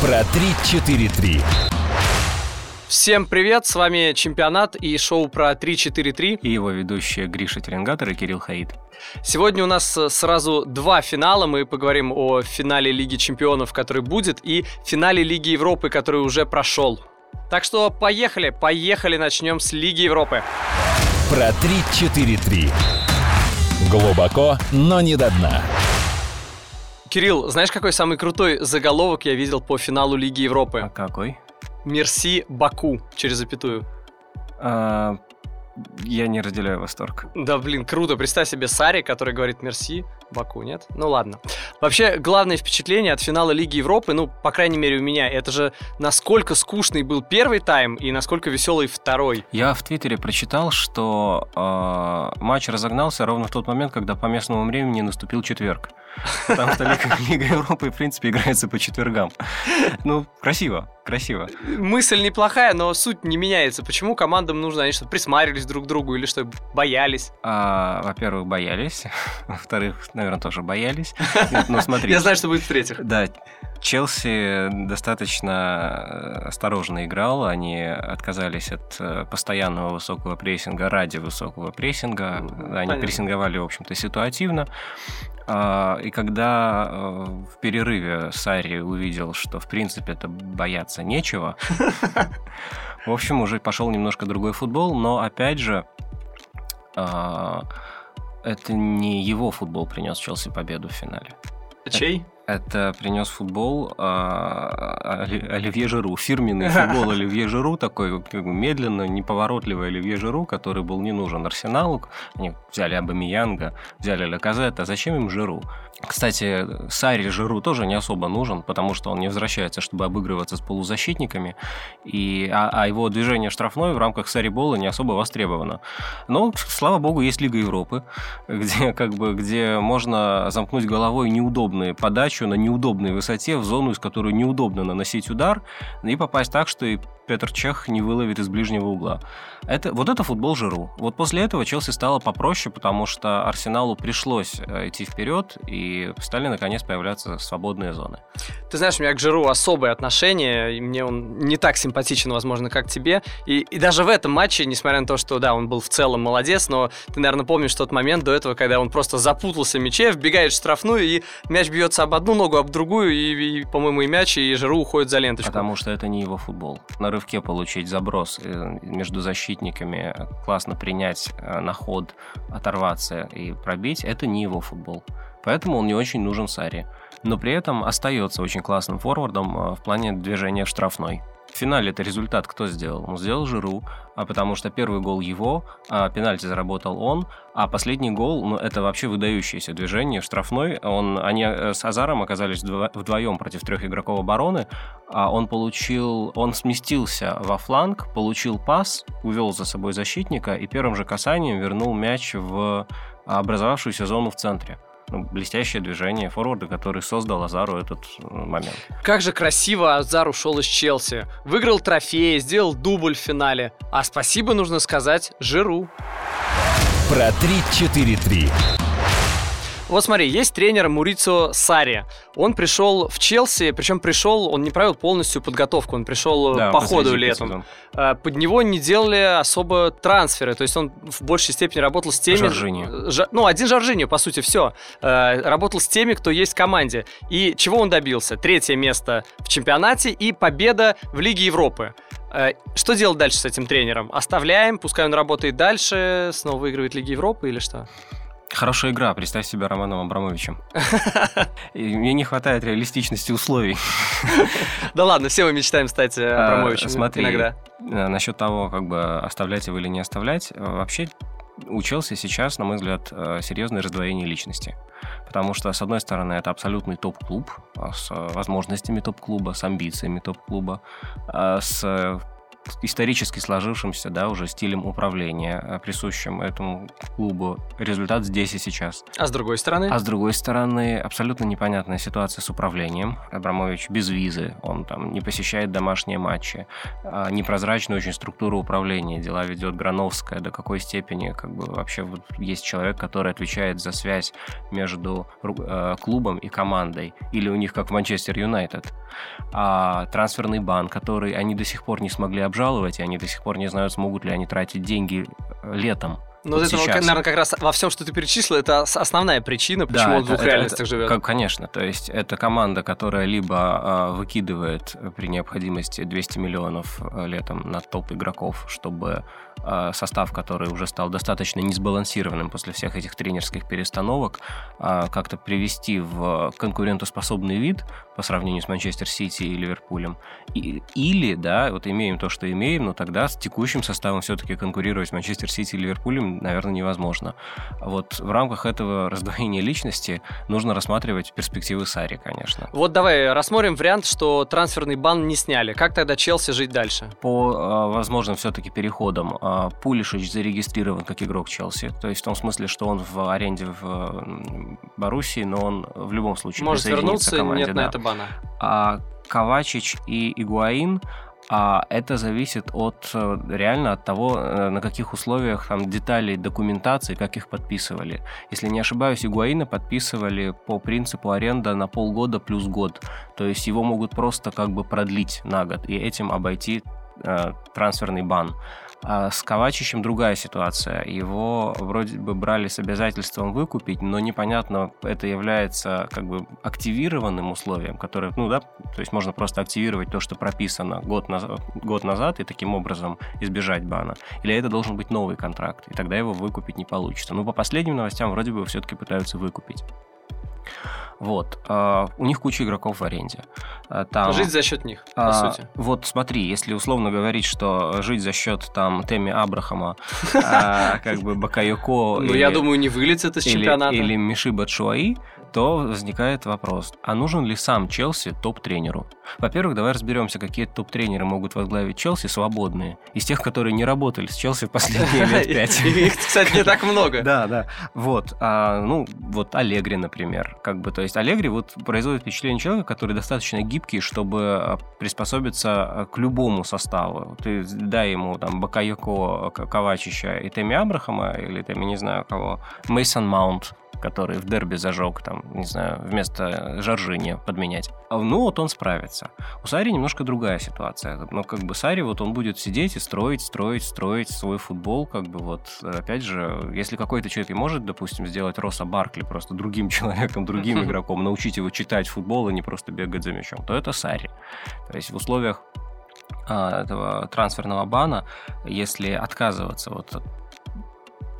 Про 3-4-3. Всем привет, с вами Чемпионат и шоу про 3-4-3. И его ведущие Гриша Теленгатор и Кирилл Хаид. Сегодня у нас э, сразу два финала. Мы поговорим о финале Лиги Чемпионов, который будет, и финале Лиги Европы, который уже прошел. Так что поехали, поехали, начнем с Лиги Европы. Про 3-4-3. Глубоко, но не до дна. Кирилл, знаешь, какой самый крутой заголовок я видел по финалу Лиги Европы? А какой? Мерси Баку через запятую. А, я не разделяю восторг. Да, блин, круто. Представь себе Сари, который говорит мерси, Баку, нет? Ну ладно. Вообще, главное впечатление от финала Лиги Европы, ну, по крайней мере, у меня, это же насколько скучный был первый тайм и насколько веселый второй. Я в Твиттере прочитал, что э, матч разогнался ровно в тот момент, когда по местному времени наступил четверг. Потому что Лига, Лига Европы, в принципе, играется по четвергам. Ну, красиво, красиво. Мысль неплохая, но суть не меняется. Почему командам нужно, они что, присматривались друг другу или что, боялись? А, во-первых, боялись. Во-вторых, наверное, тоже боялись. Ну, смотри. Я знаю, что будет в-третьих. Да, Челси достаточно э, осторожно играл, они отказались от э, постоянного высокого прессинга ради высокого прессинга, они Понятно. прессинговали, в общем-то, ситуативно. А, и когда э, в перерыве Сари увидел, что в принципе это бояться нечего, в общем, уже пошел немножко другой футбол, но опять же, а, это не его футбол принес Челси победу в финале. Чей? Это принес футбол а, Оливье Жиру. Фирменный футбол Оливье Жиру, такой бы медленно, неповоротливый Оливье Жиру, который был не нужен Арсеналу. Они взяли Абамиянга, взяли Леказет, а зачем им Жиру? Кстати, Сари Жиру тоже не особо нужен, потому что он не возвращается, чтобы обыгрываться с полузащитниками, и, а, а его движение штрафной в рамках Сари Бола не особо востребовано. Но, слава богу, есть Лига Европы, где, как бы, где можно замкнуть головой неудобные подачи на неудобной высоте в зону, из которой неудобно наносить удар, и попасть так, что и Петр Чех не выловит из ближнего угла. Это, вот это футбол Жиру. Вот после этого Челси стало попроще, потому что Арсеналу пришлось э, идти вперед, и стали наконец появляться свободные зоны. Ты знаешь, у меня к Жиру особое отношение, и мне он не так симпатичен, возможно, как тебе. И, и даже в этом матче, несмотря на то, что, да, он был в целом молодец, но ты, наверное, помнишь тот момент до этого, когда он просто запутался в мяче, вбегает в штрафную, и мяч бьется об одну ногу, об другую, и, и по-моему, и мяч, и Жиру уходит за ленточку. Потому что это не его футбол. На рывке получить заброс э, между защитниками, классно принять э, на ход, оторваться и пробить, это не его футбол. Поэтому он не очень нужен Саре. Но при этом остается очень классным форвардом э, в плане движения в штрафной. В финале это результат кто сделал? Он сделал Жиру, а потому что первый гол его, а пенальти заработал он, а последний гол, ну, это вообще выдающееся движение, штрафной. Он, они э, с Азаром оказались вдвоем против трех игроков обороны, а он получил, он сместился во фланг, получил пас, увел за собой защитника и первым же касанием вернул мяч в образовавшуюся зону в центре ну, блестящее движение форварда, который создал Азару этот э, момент. Как же красиво Азар ушел из Челси. Выиграл трофей, сделал дубль в финале. А спасибо нужно сказать Жиру. Про 3-4-3. Вот смотри, есть тренер Мурицио Сари. Он пришел в Челси, причем пришел, он не провел полностью подготовку, он пришел э, да, по ходу летом. Сезон. Под него не делали особо трансферы, то есть он в большей степени работал с теми... Жоржини. Ж... Ну, один Жоржини, по сути, все. Э, работал с теми, кто есть в команде. И чего он добился? Третье место в чемпионате и победа в Лиге Европы. Э, что делать дальше с этим тренером? Оставляем, пускай он работает дальше, снова выигрывает Лиги Европы или что? Хорошая игра, представь себя Романом Абрамовичем. Мне не хватает реалистичности условий. Да ладно, все мы мечтаем стать э, а, Абрамовичем Смотри, иногда. Э, насчет того, как бы оставлять его или не оставлять, э, вообще учился сейчас, на мой взгляд, серьезное раздвоение личности. Потому что, с одной стороны, это абсолютный топ-клуб с возможностями топ-клуба, с амбициями топ-клуба, с исторически сложившимся, да, уже стилем управления, э, присущим этому клубу. Результат здесь и сейчас. А с другой стороны? А с другой стороны, абсолютно непонятная ситуация с управлением. Абрамович без визы, он там не посещает домашние матчи, а непрозрачная очень структура управления, дела ведет Грановская, до какой степени как бы вообще вот есть человек, который отвечает за связь между э, клубом и командой, или у них как в Манчестер Юнайтед. А трансферный бан, который они до сих пор не смогли обжаловать, и они до сих пор не знают, смогут ли они тратить деньги летом. Ну, вот это, сейчас. наверное, как раз во всем, что ты перечислил, это основная причина, почему да, он в двух это, реальностях это, живет. Как, конечно, то есть это команда, которая либо э, выкидывает при необходимости 200 миллионов э, летом на топ игроков, чтобы а, состав, который уже стал достаточно несбалансированным после всех этих тренерских перестановок, а, как-то привести в конкурентоспособный вид по сравнению с Манчестер Сити и Ливерпулем. И, или, да, вот имеем то, что имеем, но тогда с текущим составом все-таки конкурировать с Манчестер Сити и Ливерпулем, наверное, невозможно. Вот в рамках этого раздвоения личности нужно рассматривать перспективы Сари, конечно. Вот давай рассмотрим вариант, что трансферный бан не сняли. Как тогда Челси жить дальше? По э, возможным все-таки переходам а, Пулишич зарегистрирован как игрок Челси, то есть в том смысле, что он в аренде в Боруссии, но он в любом случае может вернуться, к команде, нет да. на это бана. А Ковачич и Игуаин а это зависит от э, реально от того, э, на каких условиях там деталей документации, как их подписывали. Если не ошибаюсь, Игуаина подписывали по принципу аренда на полгода плюс год. То есть его могут просто как бы продлить на год и этим обойти э, трансферный бан. А с Ковачичем другая ситуация. Его вроде бы брали с обязательством выкупить, но непонятно, это является как бы активированным условием, которое, ну да, то есть можно просто активировать то, что прописано год, назад, год назад и таким образом избежать бана. Или это должен быть новый контракт, и тогда его выкупить не получится. Ну, по последним новостям вроде бы все-таки пытаются выкупить. Вот. А, у них куча игроков в аренде. А, там, жить за счет них, по а, сути. Вот смотри, если условно говорить, что жить за счет там Теми Абрахама, а, как бы Бакайоко... Ну, я думаю, не вылетит из чемпионата. Или Миши Батшуаи, то возникает вопрос, а нужен ли сам Челси топ-тренеру? Во-первых, давай разберемся, какие топ-тренеры могут возглавить Челси свободные. Из тех, которые не работали с Челси в последние лет пять. Их, кстати, не так много. Да, да. Вот. Ну, вот Аллегри, например. Как бы, то есть Аллегри вот производит впечатление человека, который достаточно гибкий, чтобы а, приспособиться а, к любому составу. Ты дай ему там Бакайоко, Ковачича и Теми Абрахама, или Теми, не знаю кого, Мейсон Маунт, который в дерби зажег, там, не знаю, вместо Жоржини подменять. А, ну, вот он справится. У Сари немножко другая ситуация. Но как бы Сари, вот он будет сидеть и строить, строить, строить свой футбол, как бы вот, опять же, если какой-то человек и может, допустим, сделать Роса Баркли просто другим человеком, другим игроком, научить его читать футбол и не просто бегать за мячом, то это Сари. То есть в условиях а, этого трансферного бана, если отказываться вот от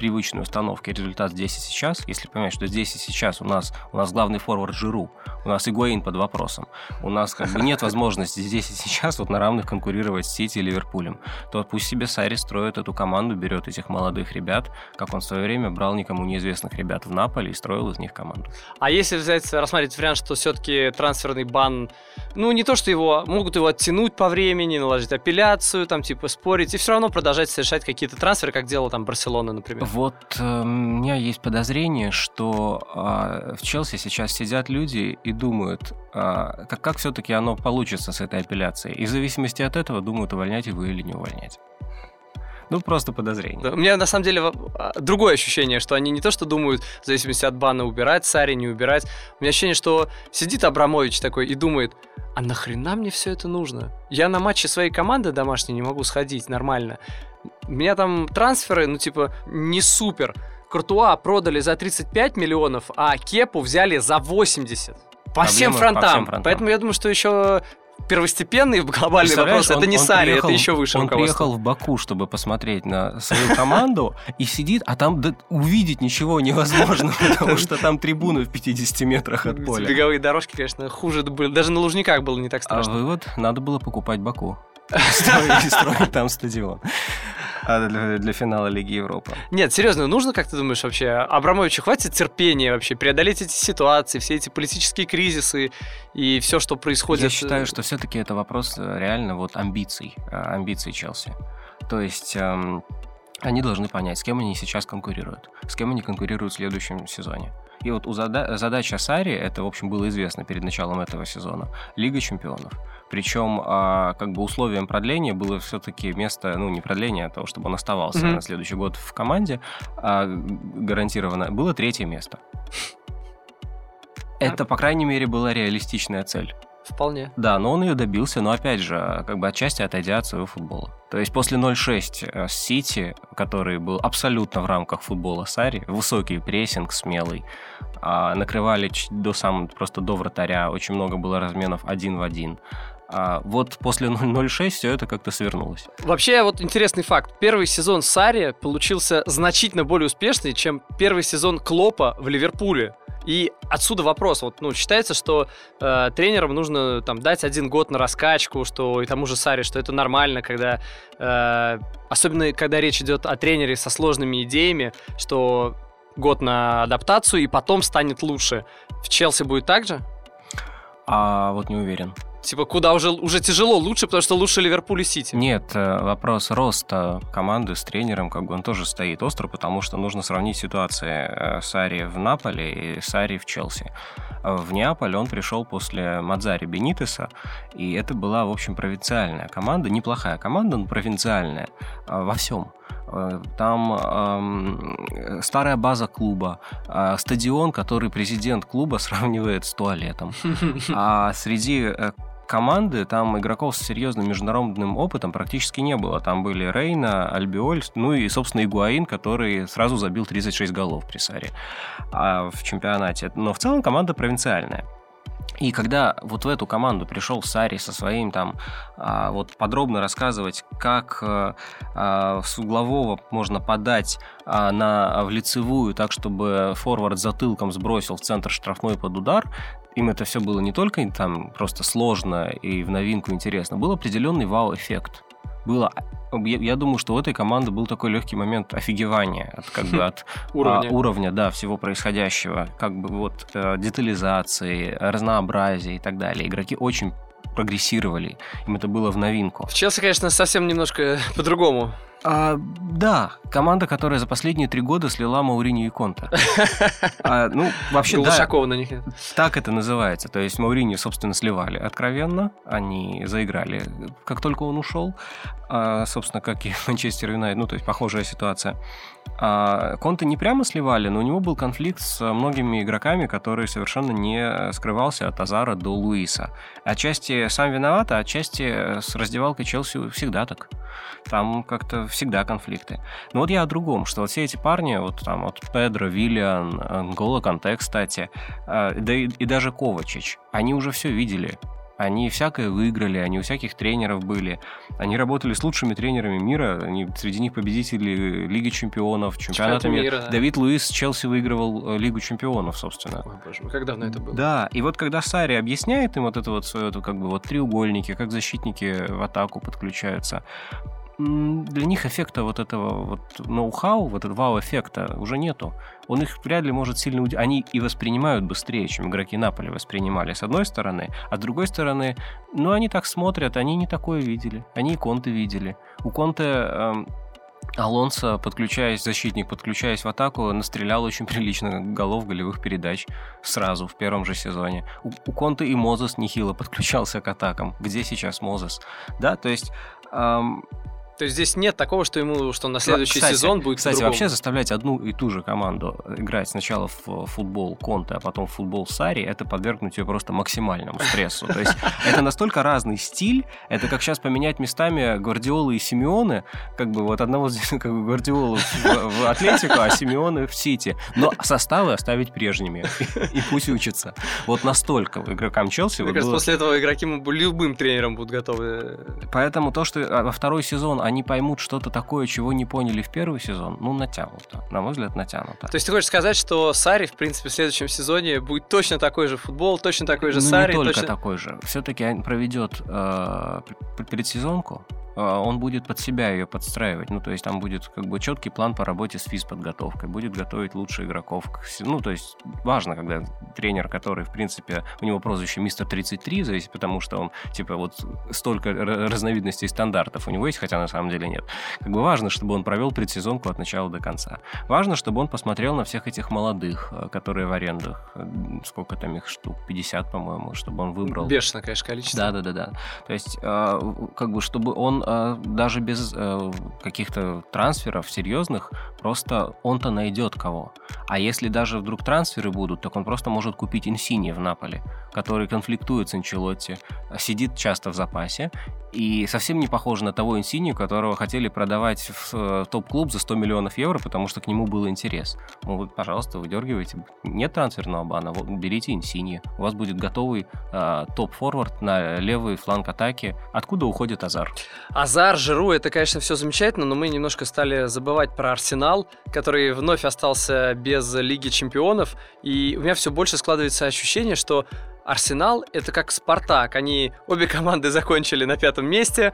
привычной установки результат здесь и сейчас, если понимаешь, что здесь и сейчас у нас, у нас главный форвард Жиру, у нас Игуаин под вопросом, у нас как бы нет возможности здесь и сейчас вот на равных конкурировать с Сити и Ливерпулем, то пусть себе Сари строит эту команду, берет этих молодых ребят, как он в свое время брал никому неизвестных ребят в Наполе и строил из них команду. А если взять, рассмотреть вариант, что все-таки трансферный бан, ну не то, что его, могут его оттянуть по времени, наложить апелляцию, там типа спорить, и все равно продолжать совершать какие-то трансферы, как делала там Барселона, например. Вот э, у меня есть подозрение, что э, в Челси сейчас сидят люди и думают, э, как, как все-таки оно получится с этой апелляцией. И в зависимости от этого думают, увольнять его или не увольнять. Ну, просто подозрение. У меня на самом деле а, другое ощущение, что они не то что думают, в зависимости от бана, убирать Сари, не убирать. У меня ощущение, что сидит Абрамович такой и думает, а нахрена мне все это нужно? Я на матче своей команды домашней не могу сходить нормально. У меня там трансферы, ну, типа, не супер. Куртуа продали за 35 миллионов, а Кепу взяли за 80. По всем, фронтам. по всем фронтам. Поэтому я думаю, что еще первостепенный глобальный вопрос. Он, это не он Сари, приехал, это еще выше Он приехал в Баку, чтобы посмотреть на свою команду и сидит, а там увидеть ничего невозможно, потому что там трибуны в 50 метрах от поля. Беговые дорожки, конечно, хуже были. Даже на Лужниках было не так а страшно. А вывод, надо было покупать Баку. И строить там стадион. а для, для финала Лиги Европы. Нет, серьезно, нужно, как ты думаешь, вообще, Абрамовичу хватит терпения вообще преодолеть эти ситуации, все эти политические кризисы и все, что происходит? Я считаю, что все-таки это вопрос э, реально вот амбиций, э, амбиций Челси. То есть эм, они должны понять, с кем они сейчас конкурируют, с кем они конкурируют в следующем сезоне. И вот у зада- задача Сари, это, в общем, было известно перед началом этого сезона, Лига чемпионов. Причем, а, как бы условием продления было все-таки место, ну, не продления, а того, чтобы он оставался mm-hmm. на следующий год в команде, а, гарантированно, было третье место. Это, по крайней мере, была реалистичная цель. Вполне. Да, но он ее добился, но опять же, как бы отчасти отойдя от своего футбола. То есть после 0-6 э, с Сити, который был абсолютно в рамках футбола Сари, высокий прессинг, смелый, а, накрывали до сам, просто до вратаря, очень много было разменов один в один. А вот после 0.06 все это как-то свернулось. Вообще, вот интересный факт. Первый сезон Сари получился значительно более успешный, чем первый сезон Клопа в Ливерпуле. И отсюда вопрос. Вот, ну, считается, что э, тренерам нужно там дать один год на раскачку, что и тому же Саре, что это нормально, когда э, особенно когда речь идет о тренере со сложными идеями, что год на адаптацию и потом станет лучше. В Челси будет так же? А вот не уверен. Типа, куда уже, уже тяжело лучше, потому что лучше Ливерпуль и Сити. Нет, э, вопрос роста команды с тренером, как бы он тоже стоит остро, потому что нужно сравнить ситуации э, Сари в Наполе и Сари в Челси. В Неаполь он пришел после Мадзари Бенитеса, и это была, в общем, провинциальная команда, неплохая команда, но провинциальная э, во всем. Там э, старая база клуба, э, стадион, который президент клуба сравнивает с туалетом. А среди команды, там игроков с серьезным международным опытом практически не было. Там были Рейна, Альбиоль, ну и, собственно, Игуаин, который сразу забил 36 голов при Саре а, в чемпионате. Но в целом команда провинциальная. И когда вот в эту команду пришел Сари со своим там а, вот подробно рассказывать, как а, а, с углового можно подать а, на, в лицевую так, чтобы форвард затылком сбросил в центр штрафной под удар, им это все было не только там просто сложно и в новинку интересно, был определенный вау-эффект. Было я, я думаю, что у этой команды был такой легкий момент офигевания от как бы от уровня. А, уровня, да, всего происходящего, как бы вот э, детализации, разнообразия и так далее. Игроки очень прогрессировали, им это было в новинку. Челси, конечно, совсем немножко по-другому. А, да, команда, которая за последние три года слила Маурини и Конта. А, ну, вообще, Глушакова да, на них нет. Так это называется. То есть Маурини, собственно, сливали откровенно. Они заиграли, как только он ушел. А, собственно, как и Манчестер Юнайтед. Ну, то есть похожая ситуация. А Конте не прямо сливали, но у него был конфликт с многими игроками, который совершенно не скрывался от Азара до Луиса. Отчасти сам виноват, а отчасти с раздевалкой Челси всегда так. Там как-то всегда конфликты. Но вот я о другом, что вот все эти парни, вот там вот Педро, Виллиан, Ангола Канте, кстати, а, да и, и даже Ковачич, они уже все видели. Они всякое выиграли, они у всяких тренеров были. Они работали с лучшими тренерами мира. Они, среди них победители Лиги Чемпионов, чемпионата мира. мира да. Давид Луис Челси выигрывал э, Лигу Чемпионов, собственно. Ой, боже мой, как давно это было? Да, и вот когда Сари объясняет им вот это вот свое, как бы вот треугольники, как защитники в атаку подключаются, для них эффекта вот этого вот ноу-хау, вот этого вау-эффекта уже нету. Он их вряд ли может сильно удивить. Они и воспринимают быстрее, чем игроки Наполи воспринимали, с одной стороны. А с другой стороны, ну, они так смотрят, они не такое видели. Они и Конте видели. У Конте эм, Алонсо, подключаясь, защитник, подключаясь в атаку, настрелял очень прилично голов голевых передач сразу, в первом же сезоне. У, у Конте и Мозес нехило подключался к атакам. Где сейчас Мозес? Да, то есть... Эм, то есть здесь нет такого, что ему, что на следующий кстати, сезон будет Кстати, вообще заставлять одну и ту же команду играть сначала в футбол Конте, а потом в футбол Сари, это подвергнуть ее просто максимальному стрессу. То есть это настолько разный стиль, это как сейчас поменять местами Гвардиолы и Симеоны, как бы вот одного как бы Гвардиолу в, Атлетику, а Симеоны в Сити. Но составы оставить прежними. И пусть учатся. Вот настолько игрокам Челси... Мне кажется, после этого игроки любым тренером будут готовы. Поэтому то, что а, во второй сезон они поймут что-то такое, чего не поняли в первый сезон, ну, натянуто. На мой взгляд, натянуто. То есть ты хочешь сказать, что Сари, в принципе, в следующем сезоне будет точно такой же футбол, точно такой же ну, Сари? не только точно... такой же. Все-таки он проведет э, предсезонку, он будет под себя ее подстраивать. Ну, то есть там будет как бы четкий план по работе с физподготовкой, будет готовить лучше игроков. Ну, то есть важно, когда тренер, который, в принципе, у него прозвище мистер 33, зависит, потому что он, типа, вот столько разновидностей стандартов у него есть, хотя на самом деле нет. Как бы важно, чтобы он провел предсезонку от начала до конца. Важно, чтобы он посмотрел на всех этих молодых, э, которые в арендах. Сколько там их штук? 50, по-моему, чтобы он выбрал. Бешеное, конечно, количество. Да, да. То есть, э, как бы, чтобы он э, даже без каких-то трансферов серьезных, просто он-то найдет кого. А если даже вдруг трансферы будут, так он просто может купить Инсини в Наполе, который конфликтует с Анчелотти, сидит часто в запасе и совсем не похож на того Инсинию, которого хотели продавать в э, топ-клуб за 100 миллионов евро, потому что к нему был интерес. Ну вот, пожалуйста, выдергивайте. Нет трансферного бана, вот, берите Инсини. У вас будет готовый э, топ-форвард на левый фланг атаки. Откуда уходит Азар? Азар, Жиру, это, конечно, все замечательно, но мы немножко стали забывать про Арсенал, который вновь остался без Лиги Чемпионов. И у меня все больше складывается ощущение, что Арсенал — это как Спартак. Они, обе команды закончили на пятом месте,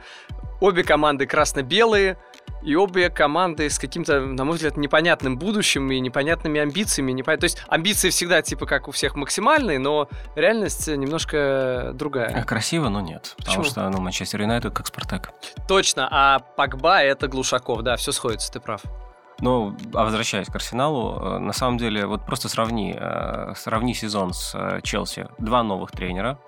обе команды красно-белые, и обе команды с каким-то, на мой взгляд, непонятным будущим и непонятными амбициями. Непон... То есть амбиции всегда типа как у всех максимальные, но реальность немножко другая. Красиво, но нет. Почему? Потому что ну, Манчестер Юнайтед как Спартак. Точно, а Пакба это Глушаков, да, все сходится, ты прав. Ну, а возвращаясь к Арсеналу, э, на самом деле, вот просто сравни, э, сравни сезон с э, Челси. Два новых тренера.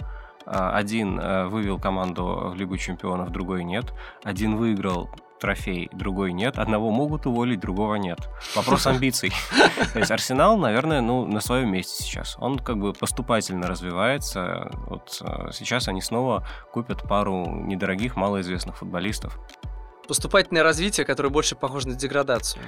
Один вывел команду в Лигу чемпионов, другой нет. Один выиграл трофей, другой нет. Одного могут уволить, другого нет. Вопрос амбиций. То есть Арсенал, наверное, ну, на своем месте сейчас. Он как бы поступательно развивается. Вот сейчас они снова купят пару недорогих, малоизвестных футболистов поступательное развитие, которое больше похоже на деградацию.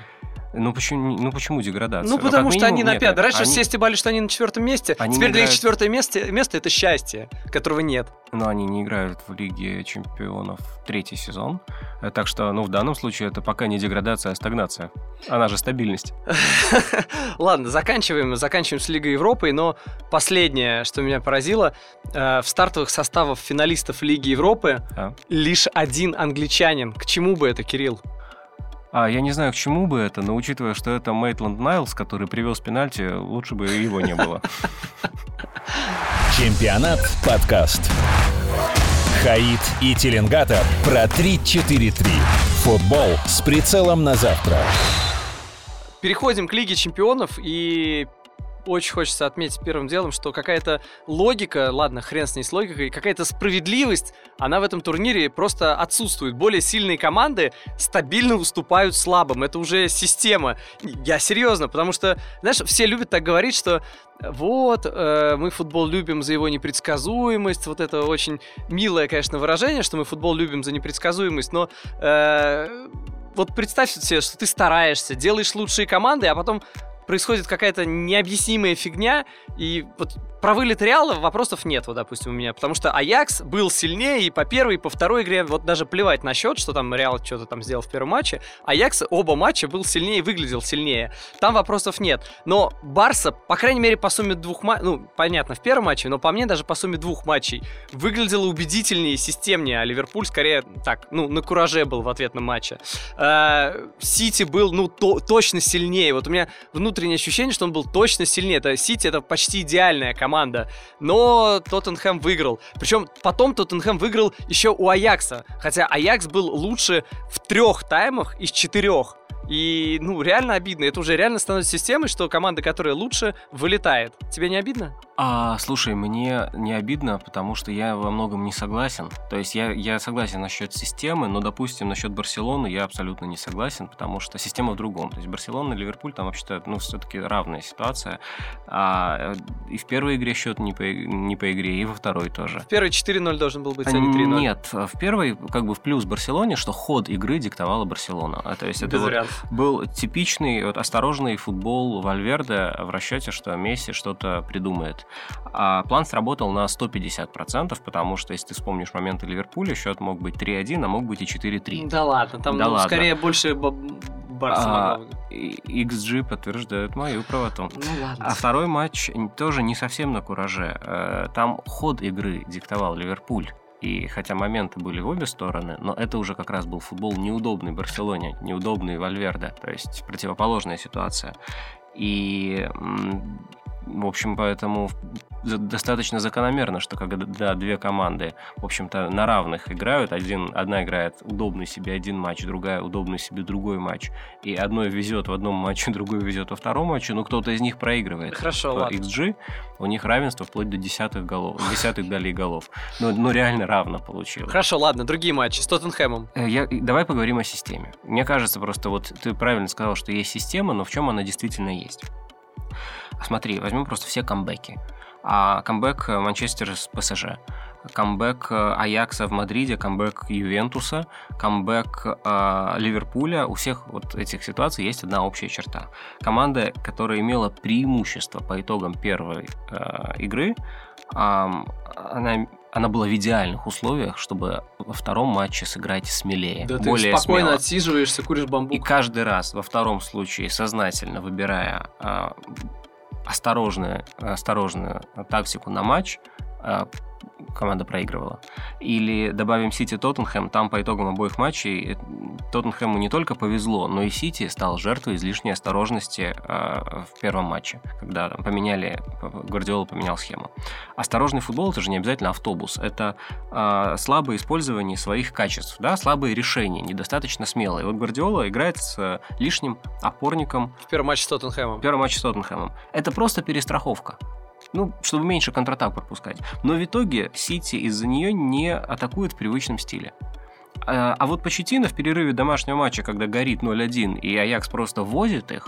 Ну почему, ну почему деградация? Ну потому как что минимум, они на пятом. Раньше они... все стебали, что они на четвертом месте. Они Теперь для играют... них четвертое место, место это счастье, которого нет. Но они не играют в Лиге Чемпионов третий сезон. Так что, ну, в данном случае это пока не деградация, а стагнация. Она же стабильность. Ладно, заканчиваем. Заканчиваем с Лигой Европы. Но последнее, что меня поразило, э, в стартовых составах финалистов Лиги Европы а? лишь один англичанин. К чему бы это, Кирилл? А, я не знаю, к чему бы это, но учитывая, что это Мейтланд Найлс, который привез пенальти, лучше бы его не было. Чемпионат подкаст. Хаид и Теленгатор про 3-4-3. Футбол с прицелом на завтра. Переходим к Лиге чемпионов и очень хочется отметить первым делом, что какая-то логика, ладно, хрен с ней с логикой, какая-то справедливость, она в этом турнире просто отсутствует. Более сильные команды стабильно уступают слабым. Это уже система. Я серьезно, потому что, знаешь, все любят так говорить, что вот, э, мы футбол любим за его непредсказуемость. Вот это очень милое, конечно, выражение, что мы футбол любим за непредсказуемость, но э, вот представь себе, что ты стараешься, делаешь лучшие команды, а потом происходит какая-то необъяснимая фигня, и вот про вылет Реала вопросов нет, вот, допустим, у меня, потому что Аякс был сильнее и по первой, и по второй игре, вот даже плевать на счет, что там Реал что-то там сделал в первом матче, Аякс оба матча был сильнее выглядел сильнее. Там вопросов нет. Но Барса, по крайней мере, по сумме двух матчей, ну, понятно, в первом матче, но по мне даже по сумме двух матчей выглядела убедительнее системнее, а Ливерпуль скорее так, ну, на кураже был в ответном матче. Э, Сити был, ну, то, точно сильнее. Вот у меня внутреннее ощущение, что он был точно сильнее. Это Сити, это почти идеальная команда команда. Но Тоттенхэм выиграл. Причем потом Тоттенхэм выиграл еще у Аякса. Хотя Аякс был лучше в трех таймах из четырех. И, ну, реально обидно. Это уже реально становится системой, что команда, которая лучше, вылетает. Тебе не обидно? А, слушай, мне не обидно, потому что я во многом не согласен. То есть я, я согласен насчет системы, но, допустим, насчет Барселоны я абсолютно не согласен, потому что система в другом. То есть Барселона и Ливерпуль там вообще-то, ну, все-таки равная ситуация. А, и в первой игре счет не по, не по игре, и во второй тоже. В первой 4-0 должен был быть, а не 3-0. Нет, в первой как бы в плюс Барселоне, что ход игры диктовала Барселона. А, то есть это вот был типичный вот, осторожный футбол Вальверде в расчете, что Месси что-то придумает. А план сработал на 150%, потому что, если ты вспомнишь моменты Ливерпуля, счет мог быть 3-1, а мог быть и 4-3. Да ладно, там да ну, ладно. скорее больше Барса а, XG подтверждает мою правоту. Ну ладно. А второй матч тоже не совсем на кураже. Э, там ход игры диктовал Ливерпуль. И хотя моменты были в обе стороны, но это уже как раз был футбол неудобный Барселоне, неудобный Вальверде, то есть противоположная ситуация. И в общем, поэтому достаточно закономерно, что когда две команды, в общем-то, на равных играют, один, одна играет удобный себе один матч, другая удобный себе другой матч, и одной везет в одном матче, другой везет во втором матче, ну кто-то из них проигрывает. Хорошо, ладно. XG, у них равенство вплоть до десятых голов, десятых долей голов. Ну, ну реально равно получилось. Хорошо, ладно, другие матчи с Тоттенхэмом. Э, я, давай поговорим о системе. Мне кажется, просто вот ты правильно сказал, что есть система, но в чем она действительно есть? Смотри, возьмем просто все камбэки. А камбэк э, Манчестер с ПСЖ, камбэк э, Аякса в Мадриде, камбэк Ювентуса, камбэк э, Ливерпуля. У всех вот этих ситуаций есть одна общая черта. Команда, которая имела преимущество по итогам первой э, игры, э, она она была в идеальных условиях, чтобы во втором матче сыграть смелее. Да более ты спокойно смело. отсиживаешься, куришь бамбук. И каждый раз во втором случае, сознательно выбирая э, осторожную, осторожную тактику на матч, а, команда проигрывала. Или добавим Сити Тоттенхэм, там по итогам обоих матчей Тоттенхэму не только повезло, но и Сити стал жертвой излишней осторожности э, в первом матче, когда там, поменяли, Гвардиола поменял схему. Осторожный футбол это же не обязательно автобус, это э, слабое использование своих качеств, да, слабые решения, недостаточно смелые. Вот Гвардиола играет с лишним опорником. В первом матче с Тоттенхэмом. В первом матче с Тоттенхэмом. Это просто перестраховка ну, чтобы меньше контратак пропускать. Но в итоге Сити из-за нее не атакует в привычном стиле. А, а вот Почетина в перерыве домашнего матча, когда горит 0-1, и Аякс просто возит их,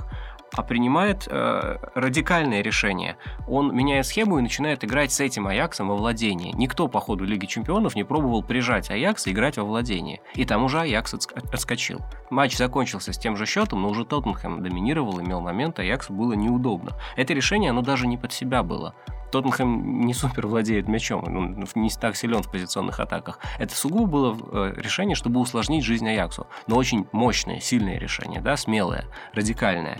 а принимает э, радикальное решение. Он меняет схему и начинает играть с этим Аяксом во владении. Никто по ходу Лиги Чемпионов не пробовал прижать Аякса и играть во владении. И там уже Аякс отскочил. Матч закончился с тем же счетом, но уже Тоттенхэм доминировал, имел момент, Аяксу было неудобно. Это решение, оно даже не под себя было. Тоттенхэм не супер владеет мячом, он не так силен в позиционных атаках. Это сугубо было э, решение, чтобы усложнить жизнь Аяксу. Но очень мощное, сильное решение, да, смелое, радикальное.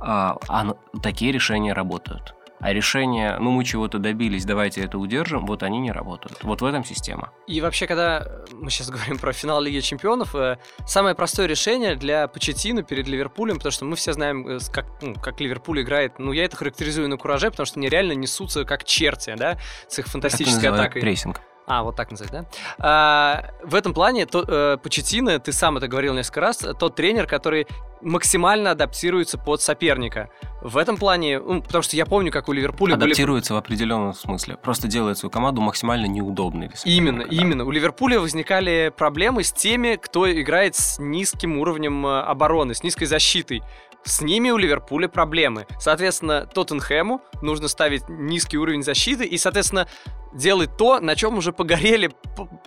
А, а такие решения работают. А решения, ну мы чего-то добились, давайте это удержим, вот они не работают. Вот в этом система. И вообще, когда мы сейчас говорим про финал Лиги Чемпионов, э, самое простое решение для Почетина перед Ливерпулем, потому что мы все знаем, э, как, ну, как Ливерпуль играет, ну я это характеризую на кураже, потому что они реально несутся как черти, да, с их фантастической это атакой. прессинг. А, вот так называть, да? А, в этом плане то, э, Почетина, ты сам это говорил несколько раз, тот тренер, который максимально адаптируется под соперника. В этом плане, ну, потому что я помню, как у Ливерпуля адаптируется были... в определенном смысле, просто делает свою команду максимально неудобной. Именно, да. именно. У Ливерпуля возникали проблемы с теми, кто играет с низким уровнем э, обороны, с низкой защитой. С ними у Ливерпуля проблемы. Соответственно, Тоттенхэму нужно ставить низкий уровень защиты и, соответственно, делать то, на чем уже погорели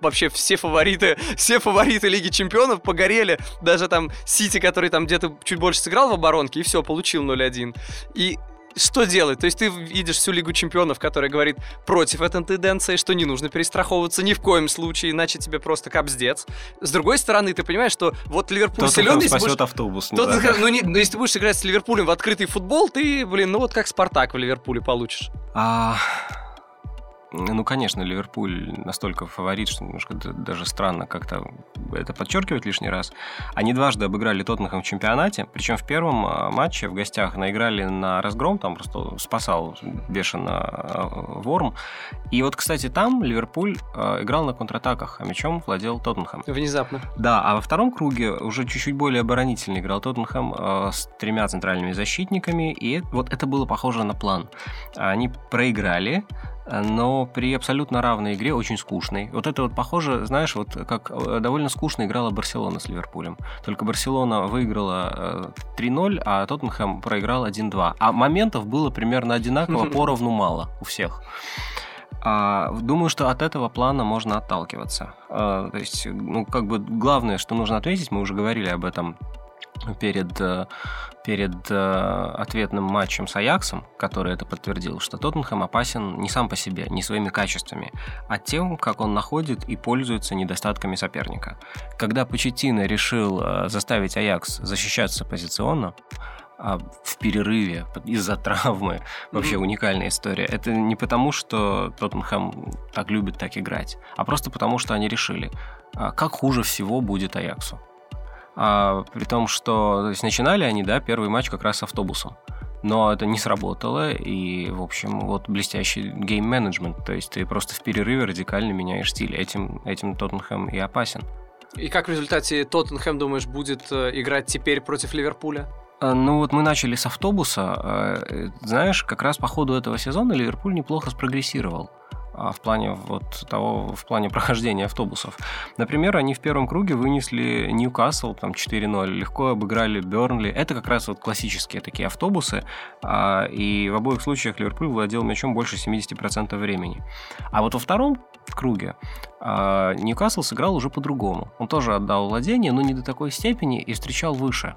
вообще все фавориты, все фавориты Лиги Чемпионов погорели. Даже там Сити, который там где-то чуть больше сыграл в оборонке и все, получил 0-1. И что делать? То есть ты видишь всю Лигу Чемпионов, которая говорит против этой тенденции, что не нужно перестраховываться ни в коем случае, иначе тебе просто капздец. С другой стороны, ты понимаешь, что вот Ливерпуль Тот силен, если будешь... автобус. Тот, да. ну, не, ну, если ты будешь играть с Ливерпулем в открытый футбол, ты, блин, ну вот как Спартак в Ливерпуле получишь. А... Ну, конечно, Ливерпуль настолько фаворит, что немножко даже странно как-то это подчеркивать лишний раз. Они дважды обыграли Тоттенхэм в чемпионате, причем в первом а, матче в гостях наиграли на разгром, там просто спасал бешено а, Ворм. И вот, кстати, там Ливерпуль а, играл на контратаках, а мячом владел Тоттенхэм. Внезапно. Да, а во втором круге уже чуть-чуть более оборонительно играл Тоттенхэм с тремя центральными защитниками, и вот это было похоже на план. Они проиграли, но при абсолютно равной игре очень скучной. Вот это вот похоже, знаешь, вот как э, довольно скучно играла Барселона с Ливерпулем. Только Барселона выиграла 3-0, э, а Тоттенхэм проиграл 1-2. А моментов было примерно одинаково, поровну мало у всех. А, думаю, что от этого плана можно отталкиваться. А, то есть, ну, как бы главное, что нужно ответить, мы уже говорили об этом перед, э, перед э, ответным матчем с Аяксом, который это подтвердил, что Тоттенхэм опасен не сам по себе, не своими качествами, а тем, как он находит и пользуется недостатками соперника. Когда Почетино решил э, заставить Аякс защищаться позиционно, а, в перерыве из-за травмы. Вообще mm-hmm. уникальная история. Это не потому, что Тоттенхэм так любит так играть, а просто потому, что они решили, а, как хуже всего будет Аяксу. А, при том, что то есть, начинали они, да, первый матч как раз с автобусом. Но это не сработало, и, в общем, вот блестящий гейм-менеджмент. То есть ты просто в перерыве радикально меняешь стиль. Этим, этим Тоттенхэм и опасен. И как в результате Тоттенхэм, думаешь, будет э, играть теперь против Ливерпуля? Э, ну вот мы начали с автобуса. Э, знаешь, как раз по ходу этого сезона Ливерпуль неплохо спрогрессировал в плане вот того, в плане прохождения автобусов. Например, они в первом круге вынесли Ньюкасл там 4-0, легко обыграли Бернли. Это как раз вот классические такие автобусы, а, и в обоих случаях Ливерпуль владел мячом больше 70% времени. А вот во втором круге а, Ньюкасл сыграл уже по-другому. Он тоже отдал владение, но не до такой степени и встречал выше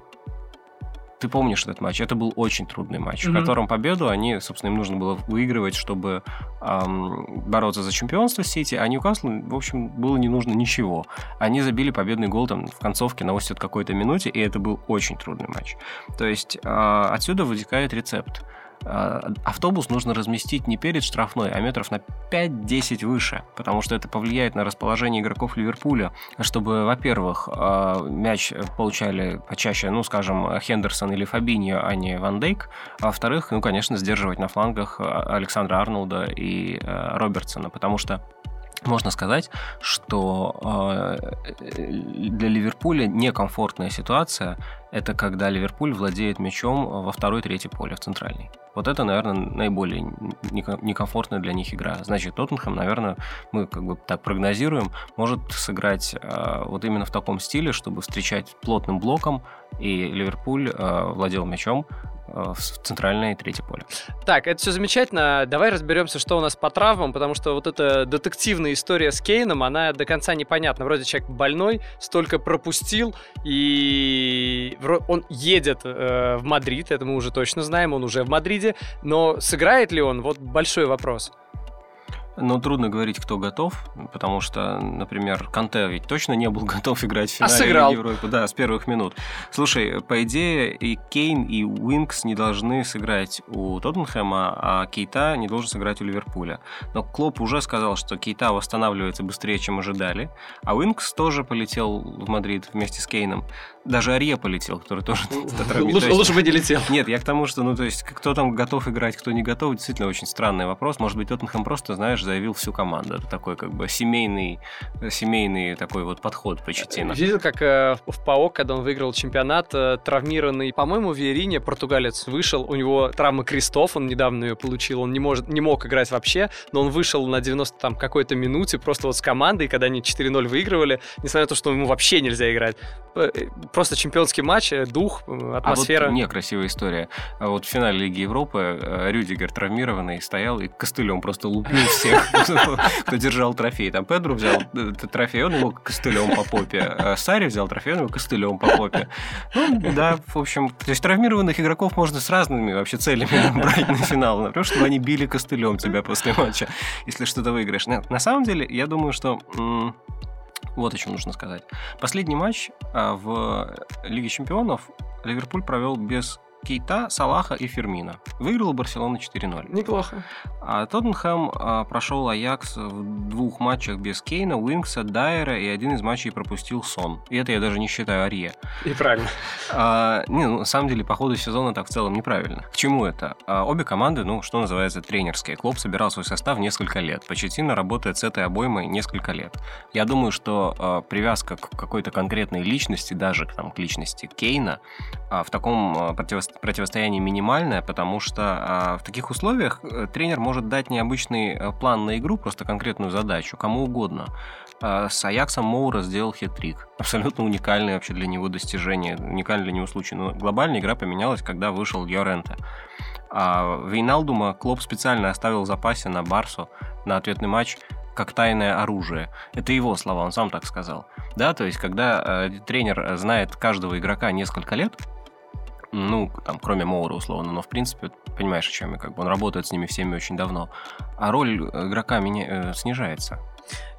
ты помнишь этот матч? Это был очень трудный матч, mm-hmm. в котором победу они, собственно, им нужно было выигрывать, чтобы эм, бороться за чемпионство Сити, а Ньюкаслу, в общем, было не нужно ничего. Они забили победный гол там в концовке на 80 какой-то минуте, и это был очень трудный матч. То есть э, отсюда вытекает рецепт. А, автобус нужно разместить не перед штрафной, а метров на 5-10 выше, потому что это повлияет на расположение игроков Ливерпуля, чтобы, во-первых, а, мяч получали почаще, ну, скажем, Хендерсон или Фабиньо, а не Ван Дейк, а во-вторых, ну, конечно, сдерживать на флангах Александра Арнолда и Робертсона, потому что можно сказать, что для Ливерпуля некомфортная ситуация – это когда Ливерпуль владеет мячом во второй-третьей поле в центральной. Вот это, наверное, наиболее некомфортная для них игра. Значит, Тоттенхэм, наверное, мы как бы так прогнозируем, может сыграть э, вот именно в таком стиле, чтобы встречать плотным блоком, и Ливерпуль э, владел мячом, Э, в центральной трети поля. Так, это все замечательно. Давай разберемся, что у нас по травмам, потому что вот эта детективная история с Кейном, она до конца непонятна. Вроде человек больной, столько пропустил, и он едет э, в Мадрид, это мы уже точно знаем, он уже в Мадриде, но сыграет ли он? Вот большой вопрос. Ну, трудно говорить, кто готов, потому что, например, Канте ведь точно не был готов играть в а финале а сыграл. Европы. Да, с первых минут. Слушай, по идее, и Кейн, и Уинкс не должны сыграть у Тоттенхэма, а Кейта не должен сыграть у Ливерпуля. Но Клоп уже сказал, что Кейта восстанавливается быстрее, чем ожидали, а Уинкс тоже полетел в Мадрид вместе с Кейном. Даже Орье полетел, который тоже лучше, лучше бы не летел. Нет, я к тому, что, ну, то есть, кто там готов играть, кто не готов, действительно очень странный вопрос. Может быть, Тоттенхэм просто, знаешь, заявил всю команду. Это такой как бы семейный, семейный такой вот подход Почетина. Видел, как э, в ПАО, когда он выиграл чемпионат, э, травмированный, по-моему, в Верине португалец вышел, у него травма крестов, он недавно ее получил, он не, может, не мог играть вообще, но он вышел на 90 там какой-то минуте просто вот с командой, когда они 4-0 выигрывали, несмотря на то, что ему вообще нельзя играть. Э, просто чемпионский матч, э, дух, атмосфера. А вот не красивая история. А вот в финале Лиги Европы э, Рюдигер травмированный стоял и костылем просто лупил всех, кто держал трофей. Там Педро взял трофей, он его костылем по попе. Сари взял трофей, он его костылем по попе. Ну, да, в общем, то есть травмированных игроков можно с разными вообще целями брать на финал. Например, чтобы они били костылем тебя после матча, если что-то выиграешь. На самом деле, я думаю, что вот о чем нужно сказать. Последний матч а, в Лиге Чемпионов Ливерпуль провел без Кейта, Салаха и Фермина. Выиграл Барселона 4-0. Неплохо. А Тоттенхэм а, прошел Аякс в двух матчах без Кейна, Уинкса, Дайера и один из матчей пропустил Сон. И это я даже не считаю Арье. И правильно. А, не, ну, на самом деле, по ходу сезона так в целом неправильно. К чему это? А, обе команды, ну, что называется, тренерские. Клуб собирал свой состав несколько лет. Почетина работает с этой обоймой несколько лет. Я думаю, что а, привязка к какой-то конкретной личности, даже там, к личности Кейна, а, в таком а, противостоянии противостояние минимальное, потому что а, в таких условиях э, тренер может дать необычный э, план на игру, просто конкретную задачу, кому угодно. А, с Аяксом Моура сделал хитрик. Абсолютно уникальное вообще для него достижение, уникальный для него случай. Но глобальная игра поменялась, когда вышел Йоренте. А Вейналдума Клоп специально оставил в запасе на Барсу на ответный матч как тайное оружие. Это его слова, он сам так сказал. Да, то есть, когда э, тренер знает каждого игрока несколько лет, ну, там, кроме Моура, условно, но, в принципе, понимаешь, о чем я, как бы он работает с ними всеми очень давно, а роль игрока меня, э, снижается.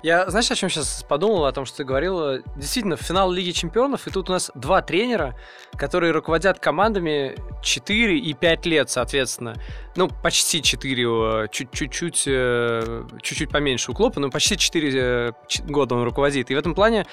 Я, знаешь, о чем сейчас подумал? О том, что ты говорил. Действительно, финал Лиги Чемпионов, и тут у нас два тренера, которые руководят командами 4 и 5 лет, соответственно. Ну, почти 4, чуть-чуть, э, чуть-чуть поменьше у Клопа, но почти 4 э, года он руководит. И в этом плане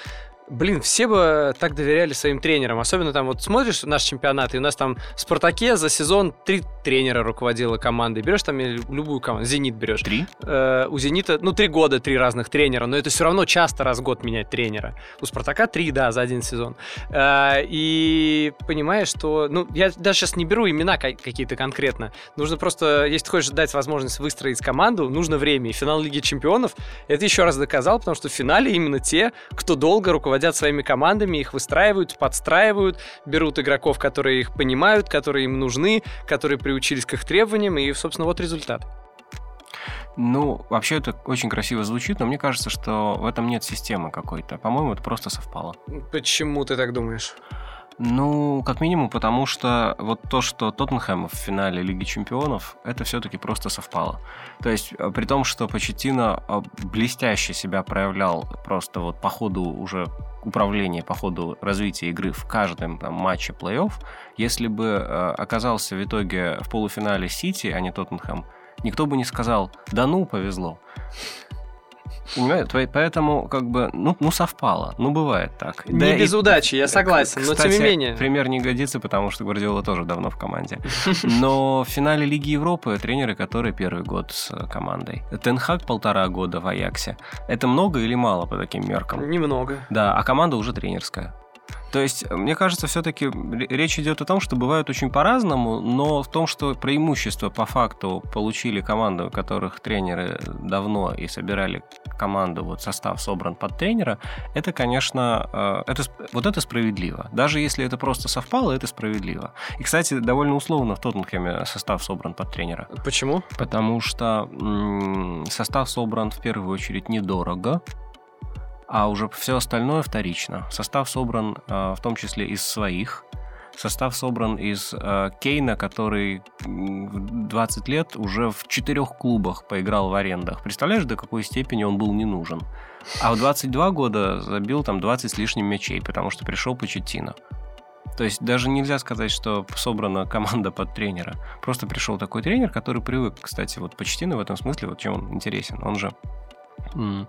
Блин, все бы так доверяли своим тренерам. Особенно там вот смотришь наш чемпионат, и у нас там в Спартаке за сезон три тренера руководила командой. Берешь там любую команду, Зенит берешь. Три? Э, у Зенита, ну, три года, три разных тренера, но это все равно часто раз в год менять тренера. У Спартака три, да, за один сезон. Э, и понимаешь, что, ну, я даже сейчас не беру имена какие-то конкретно. Нужно просто, если ты хочешь дать возможность выстроить команду, нужно время. И финал Лиги Чемпионов это еще раз доказал, потому что в финале именно те, кто долго руководит руководят своими командами, их выстраивают, подстраивают, берут игроков, которые их понимают, которые им нужны, которые приучились к их требованиям, и, собственно, вот результат. Ну, вообще это очень красиво звучит, но мне кажется, что в этом нет системы какой-то. По-моему, это просто совпало. Почему ты так думаешь? Ну, как минимум, потому что вот то, что Тоттенхэм в финале Лиги Чемпионов, это все-таки просто совпало. То есть, э, при том, что Почетина э, блестяще себя проявлял просто вот по ходу уже управления, по ходу развития игры в каждом там, матче плей-офф, если бы э, оказался в итоге в полуфинале Сити, а не Тоттенхэм, никто бы не сказал, да ну, повезло. Понимаете? Поэтому, как бы, ну, ну совпало. Ну, бывает так. Не да без и, удачи, я согласен, кстати, но тем не менее. пример не годится, потому что Гвардиола тоже давно в команде. Но в финале Лиги Европы тренеры, которые первый год с командой. Тенхак полтора года в Аяксе. Это много или мало по таким меркам? Немного. Да, а команда уже тренерская. То есть, мне кажется, все-таки речь идет о том, что бывают очень по-разному, но в том, что преимущество по факту получили команды, у которых тренеры давно и собирали команду, вот состав собран под тренера, это, конечно, э, это, вот это справедливо. Даже если это просто совпало, это справедливо. И, кстати, довольно условно в Тоттенхэме состав собран под тренера. Почему? Потому что м- состав собран в первую очередь недорого, а уже все остальное вторично. Состав собран э, в том числе из своих. Состав собран из э, Кейна, который 20 лет уже в четырех клубах поиграл в арендах. Представляешь, до какой степени он был не нужен? А в 22 года забил там 20 с лишним мячей, потому что пришел Почетино. То есть даже нельзя сказать, что собрана команда под тренера. Просто пришел такой тренер, который привык, кстати, вот Почетино в этом смысле, вот чем он интересен. Он же а,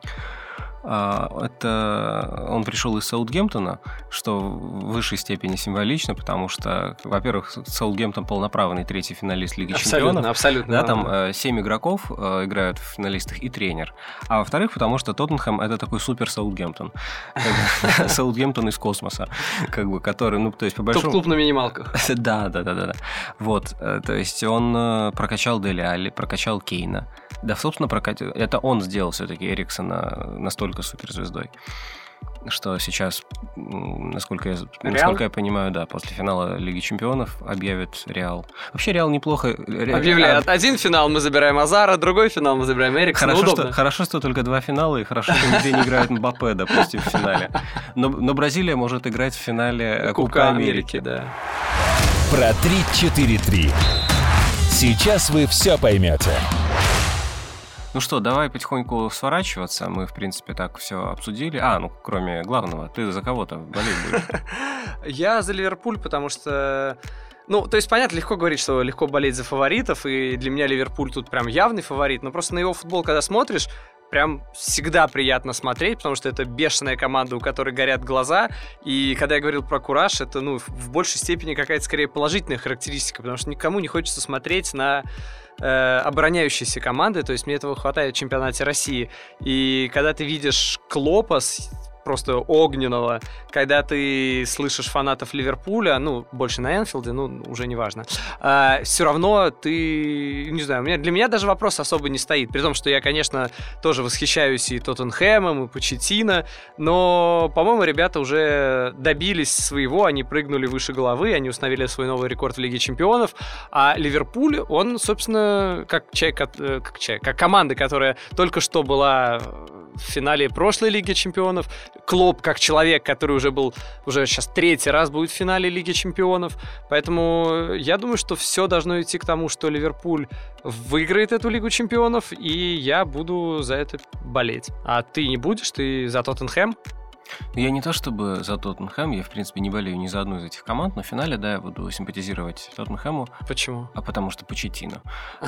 это он пришел из Саутгемптона, что в высшей степени символично, потому что, во-первых, Саутгемптон полноправный третий финалист Лиги абсолютно, Чемпионов. Абсолютно, да, там э, семь игроков э, играют в финалистах и тренер. А во-вторых, потому что Тоттенхэм это такой супер Саутгемптон. Саутгемптон из космоса, как бы, который, ну, то есть по большому... Топ-клуб на минималках. Да, да, да, да. Вот, э, то есть он прокачал Дели Али, прокачал Кейна. Да, собственно, прокатил. Это он сделал все-таки Эриксона настолько суперзвездой что сейчас, насколько я, насколько я понимаю, да, после финала Лиги Чемпионов объявят Реал. Вообще Реал неплохо... Объявляют. Один финал мы забираем Азара, другой финал мы забираем Эриксона. Хорошо, что, хорошо, что только два финала, и хорошо, что нигде не играет Мбаппе, допустим, в финале. Но, но Бразилия может играть в финале Кубка, Кубка Америки. Америки. да. Про 3-4-3. Сейчас вы все поймете. Ну что, давай потихоньку сворачиваться. Мы, в принципе, так все обсудили. А, ну, кроме главного, ты за кого-то болеть будешь? Я за Ливерпуль, потому что... Ну, то есть, понятно, легко говорить, что легко болеть за фаворитов, и для меня Ливерпуль тут прям явный фаворит, но просто на его футбол, когда смотришь, прям всегда приятно смотреть, потому что это бешеная команда, у которой горят глаза. И когда я говорил про кураж, это, ну, в большей степени какая-то скорее положительная характеристика, потому что никому не хочется смотреть на э, обороняющиеся команды, то есть мне этого хватает в чемпионате России. И когда ты видишь Клопа просто огненного, когда ты слышишь фанатов Ливерпуля, ну, больше на Энфилде, ну, уже не важно, а, все равно ты, не знаю, меня, для меня даже вопрос особо не стоит, при том, что я, конечно, тоже восхищаюсь и Тоттенхэмом, и Почетино, но, по-моему, ребята уже добились своего, они прыгнули выше головы, они установили свой новый рекорд в Лиге Чемпионов, а Ливерпуль, он, собственно, как человек, э, как, человек, как команда, которая только что была в финале прошлой Лиги Чемпионов, Клоп как человек, который уже был, уже сейчас третий раз будет в финале Лиги Чемпионов. Поэтому я думаю, что все должно идти к тому, что Ливерпуль выиграет эту Лигу Чемпионов, и я буду за это болеть. А ты не будешь? Ты за Тоттенхэм? Я не то чтобы за Тоттенхэм, я, в принципе, не болею ни за одну из этих команд, но в финале, да, я буду симпатизировать Тоттенхэму. Почему? А потому что Почетино.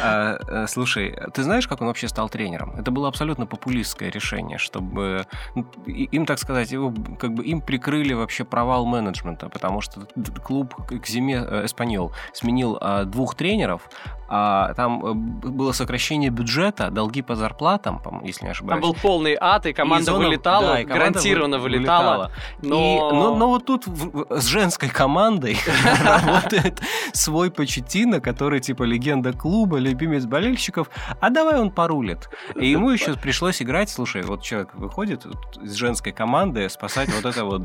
А, э, слушай, ты знаешь, как он вообще стал тренером? Это было абсолютно популистское решение, чтобы ну, им, так сказать, его, как бы им прикрыли вообще провал менеджмента, потому что клуб к зиме э, Эспаньол сменил а, двух тренеров, а там э, было сокращение бюджета, долги по зарплатам, если не ошибаюсь. Там был полный ад, и команда и зона, вылетала, да, и команда гарантированно вылетала. вылетала. Но... И, но, но вот тут в, с женской командой работает свой Почетино, который типа легенда клуба, любимец болельщиков, а давай он порулит. И ему еще пришлось играть, слушай, вот человек выходит из женской команды спасать вот это вот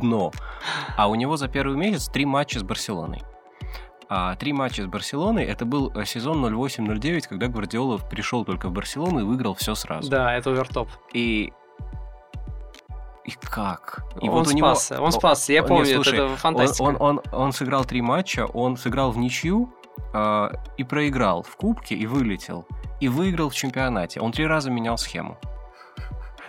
дно, а у него за первый месяц три матча с Барселоной а три матча с Барселоной. Это был э, сезон 08-09, когда Гвардиола пришел только в Барселону и выиграл все сразу. Да, это овертоп. И и как? И он вот спасся, него... он спасся, я помню, Нет, слушай, это фантастика. Он, он, он, он сыграл три матча, он сыграл в ничью э, и проиграл в кубке и вылетел. И выиграл в чемпионате. Он три раза менял схему.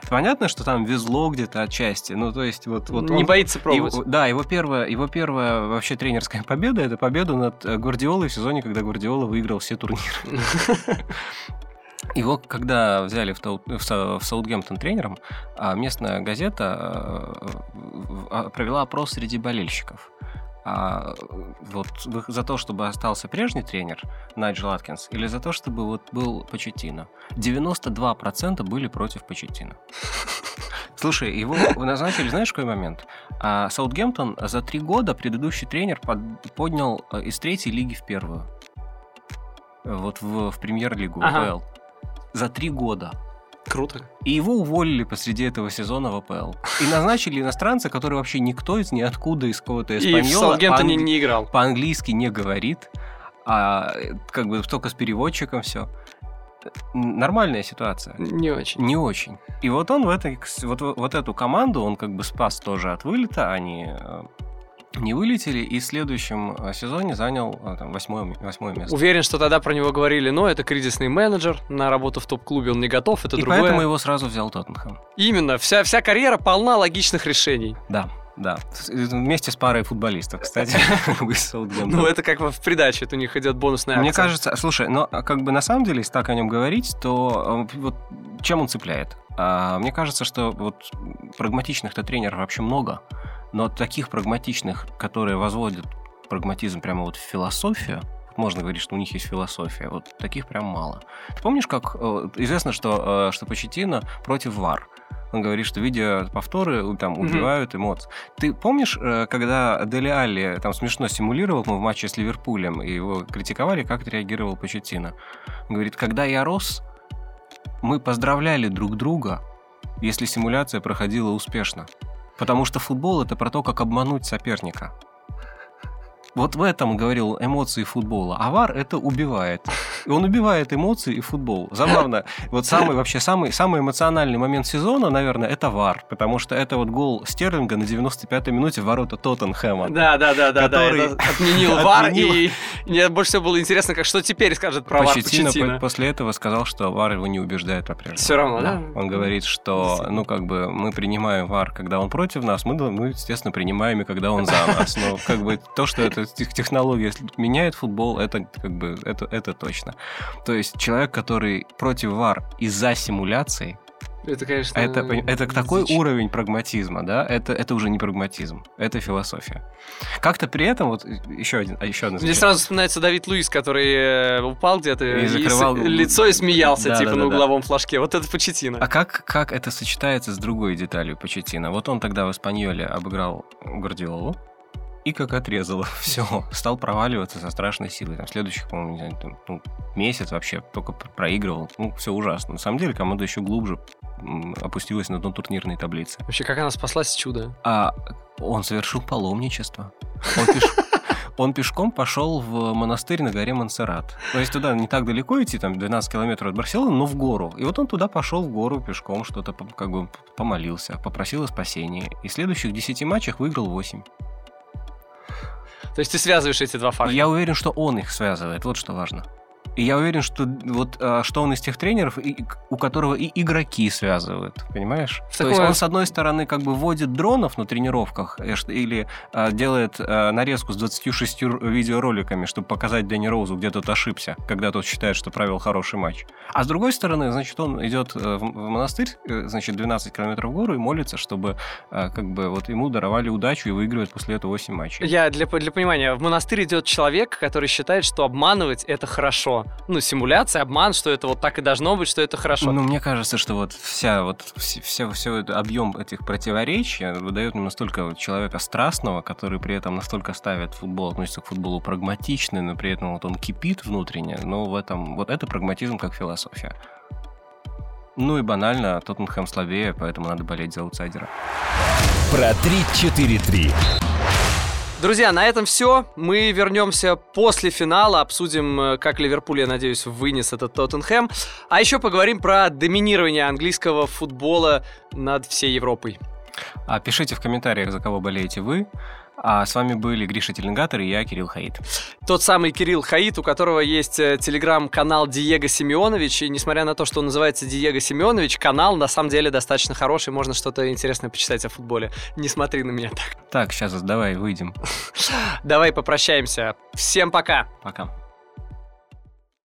Понятно, что там везло где-то отчасти. Ну, то есть, вот, вот Не он, боится пробовать. Его, да, его первая, его первая вообще тренерская победа это победа над э, Гвардиолой в сезоне, когда Гвардиола выиграл все турниры. Его, когда взяли в, Тау, в, в Саутгемптон тренером, а местная газета э, а, провела опрос среди болельщиков а, вот за то, чтобы остался прежний тренер Найджел Аткинс, или за то, чтобы вот был Почетино? 92% были против Почетино. Слушай, его назначили, знаешь, какой момент? А, Саутгемптон за три года предыдущий тренер под, поднял э, из третьей лиги в первую. Вот в, в премьер-лигу, ага. ВПЛ. За три года. Круто. И его уволили посреди этого сезона в АПЛ. И назначили иностранца, который вообще никто из ниоткуда, из какого-то эспаньола... И в Саутгемптоне не играл. По-английски не говорит, а как бы только с переводчиком все. Нормальная ситуация. Не очень. Не очень. И вот он в этой, вот, вот эту команду, он как бы спас тоже от вылета, они э, не вылетели и в следующем э, сезоне занял э, там, восьмое, восьмое место. Уверен, что тогда про него говорили, но это кризисный менеджер, на работу в топ-клубе он не готов, это и другое. поэтому его сразу взял Тоттенхэм. Именно, вся, вся карьера полна логичных решений. Да. Да, вместе с парой футболистов, кстати, Ну, это как в придаче, это у них идет бонусная акция. Мне кажется, слушай, но а как бы на самом деле, если так о нем говорить, то э, вот чем он цепляет? А, мне кажется, что вот прагматичных-то тренеров вообще много. Но таких прагматичных, которые возводят прагматизм прямо вот в философию, можно говорить, что у них есть философия. Вот таких прям мало. Ты помнишь, как э, известно, что, э, что Почетина против ВАР? Он говорит, что видео повторы там убивают mm-hmm. эмоции. Ты помнишь, э, когда Дели Алли там смешно симулировал в матче с Ливерпулем, и его критиковали, как реагировал Почетина? Он говорит, когда я рос, мы поздравляли друг друга, если симуляция проходила успешно. Потому что футбол это про то, как обмануть соперника. Вот в этом говорил эмоции футбола. А ВАР это убивает. И он убивает эмоции и футбол. Забавно. Вот самый вообще самый, самый эмоциональный момент сезона, наверное, это ВАР. Потому что это вот гол Стерлинга на 95-й минуте в ворота Тоттенхэма. Да, да, да, да, да. Отменил ВАР. И мне больше всего было интересно, как что теперь скажет про ВАР Почетино. после этого сказал, что ВАР его не убеждает по-прежнему. Все равно, да? Он говорит, что, ну, как бы, мы принимаем ВАР, когда он против нас, мы, мы естественно, принимаем и когда он за нас. Но, как бы, то, что это технология меняет футбол, это как бы это, это точно. То есть человек, который против ВАР из-за симуляции, это, конечно, это, это такой уровень прагматизма, да? Это, это уже не прагматизм, это философия. Как-то при этом, вот еще один, а еще одна Мне сразу вспоминается Давид Луис, который э, упал где-то и, и закрывал... лицо и смеялся, да, типа, да, да, на угловом да. флажке. Вот это Почетина. А как, как это сочетается с другой деталью Почетина? Вот он тогда в Испаньоле обыграл Гвардиолу, и как отрезало. Все, стал проваливаться со страшной силой. Там следующих, по-моему, не знаю, там, ну, месяц вообще только проигрывал. Ну, все ужасно. На самом деле команда еще глубже опустилась на дно турнирной таблицы. Вообще, как она спаслась чудо? А он совершил паломничество. Он, он пешком пошел в монастырь на горе Монсеррат. То есть туда не так далеко идти, там 12 километров от Барселоны, но в гору. И вот он туда пошел в гору пешком, что-то как бы помолился, попросил о спасении. И в следующих 10 матчах выиграл 8. То есть ты связываешь эти два факта? Я уверен, что он их связывает, вот что важно. И я уверен, что вот а, что он из тех тренеров, у которого и игроки связывают, понимаешь? В То есть он, с одной стороны, как бы вводит дронов на тренировках э, или а, делает а, нарезку с 26 видеороликами, чтобы показать Дэнни Роузу, где тот ошибся, когда тот считает, что провел хороший матч. А с другой стороны, значит, он идет э, в монастырь, э, значит, 12 километров в гору и молится, чтобы как бы вот ему даровали удачу и выигрывает после этого 8 матчей. Я для, для понимания, в монастырь идет человек, который считает, что обманывать это хорошо ну, симуляция, обман, что это вот так и должно быть, что это хорошо. Ну, мне кажется, что вот вся вот все, все, все это объем этих противоречий выдает мне настолько человека страстного, который при этом настолько ставит футбол, относится к футболу прагматичный, но при этом вот он кипит внутренне, но в этом, вот это прагматизм как философия. Ну и банально, Тоттенхэм слабее, поэтому надо болеть за аутсайдера. Про 3-4-3. Друзья, на этом все. Мы вернемся после финала, обсудим, э, как Ливерпуль, я надеюсь, вынес этот Тоттенхэм. А еще поговорим про доминирование английского футбола над всей Европой. А пишите в комментариях, за кого болеете вы. А с вами были Гриша Теленгатор и я, Кирилл Хаид. Тот самый Кирилл Хаид, у которого есть э, телеграм-канал Диего Семенович. И несмотря на то, что он называется Диего Семенович, канал на самом деле достаточно хороший. Можно что-то интересное почитать о футболе. Не смотри на меня так. Так, сейчас давай выйдем. Давай попрощаемся. Всем пока. Пока.